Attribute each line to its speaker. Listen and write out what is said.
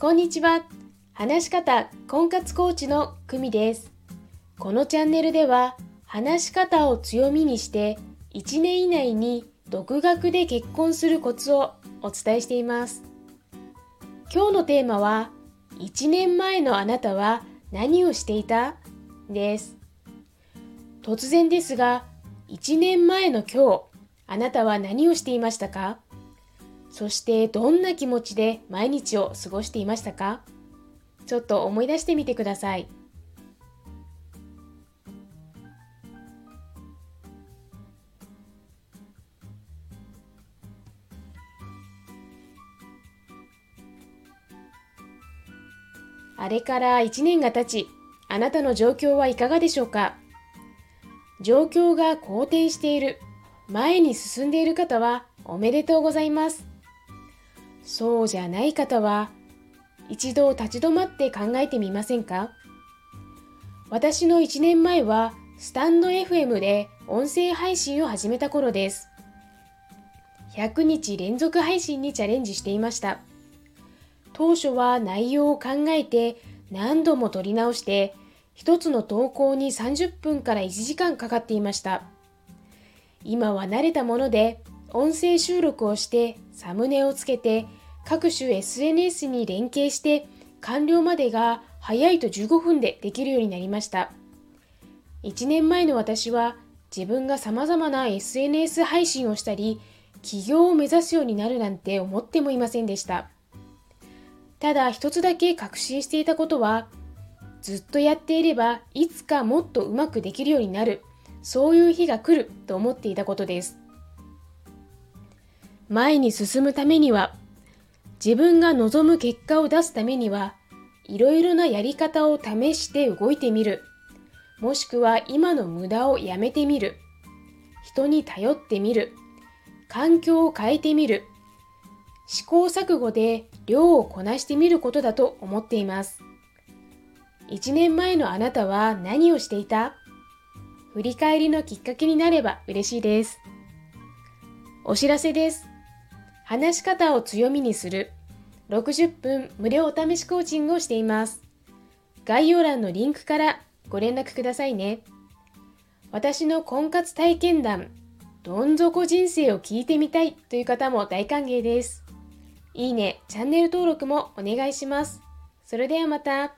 Speaker 1: こんにちは。話し方婚活コーチの久美です。このチャンネルでは、話し方を強みにして、1年以内に独学で結婚するコツをお伝えしています。今日のテーマは、1年前のあなたは何をしていた？です。突然ですが、1年前の今日、あなたは何をしていましたか？そしてどんな気持ちで毎日を過ごしていましたか？ちょっと思い出してみてください。あれから1年が経ち、あなたの状況はいかがでしょうか？状況が好転している、前に進んでいる方はおめでとうございます。そうじゃない方は一度立ち止まって考えてみませんか？私の1年前はスタンド FM で音声配信を始めた頃です。100日連続配信にチャレンジしていました。当初は内容を考えて何度も撮り直して一つの投稿に30分から1時間かかっていました。今は慣れたもので音声収録をしてサムネをつけて各種 SNS に連携して完了までが早いと15分でできるようになりました。1年前の私は自分が様々な SNS 配信をしたり起業を目指すようになるなんて思ってもいませんでした。ただ一つだけ確信していたことはずっとやっていればいつかもっとうまくできるようになるそういう日が来ると思っていたことです。前に進むためには自分が望む結果を出すためにはいろいろなやり方を試して動いてみる。もしくは今の無駄をやめてみる。人に頼ってみる。環境を変えてみる。試行錯誤で量をこなしてみることだと思っています。1年前のあなたは何をしていた？振り返りのきっかけになれば嬉しいです。お知らせです。話し方を強みにする60分無料お試しコーチングをしています。概要欄のリンクからご連絡くださいね。私の婚活体験談、どん底人生を聞いてみたいという方も大歓迎です。いいね、チャンネル登録もお願いします。それではまた。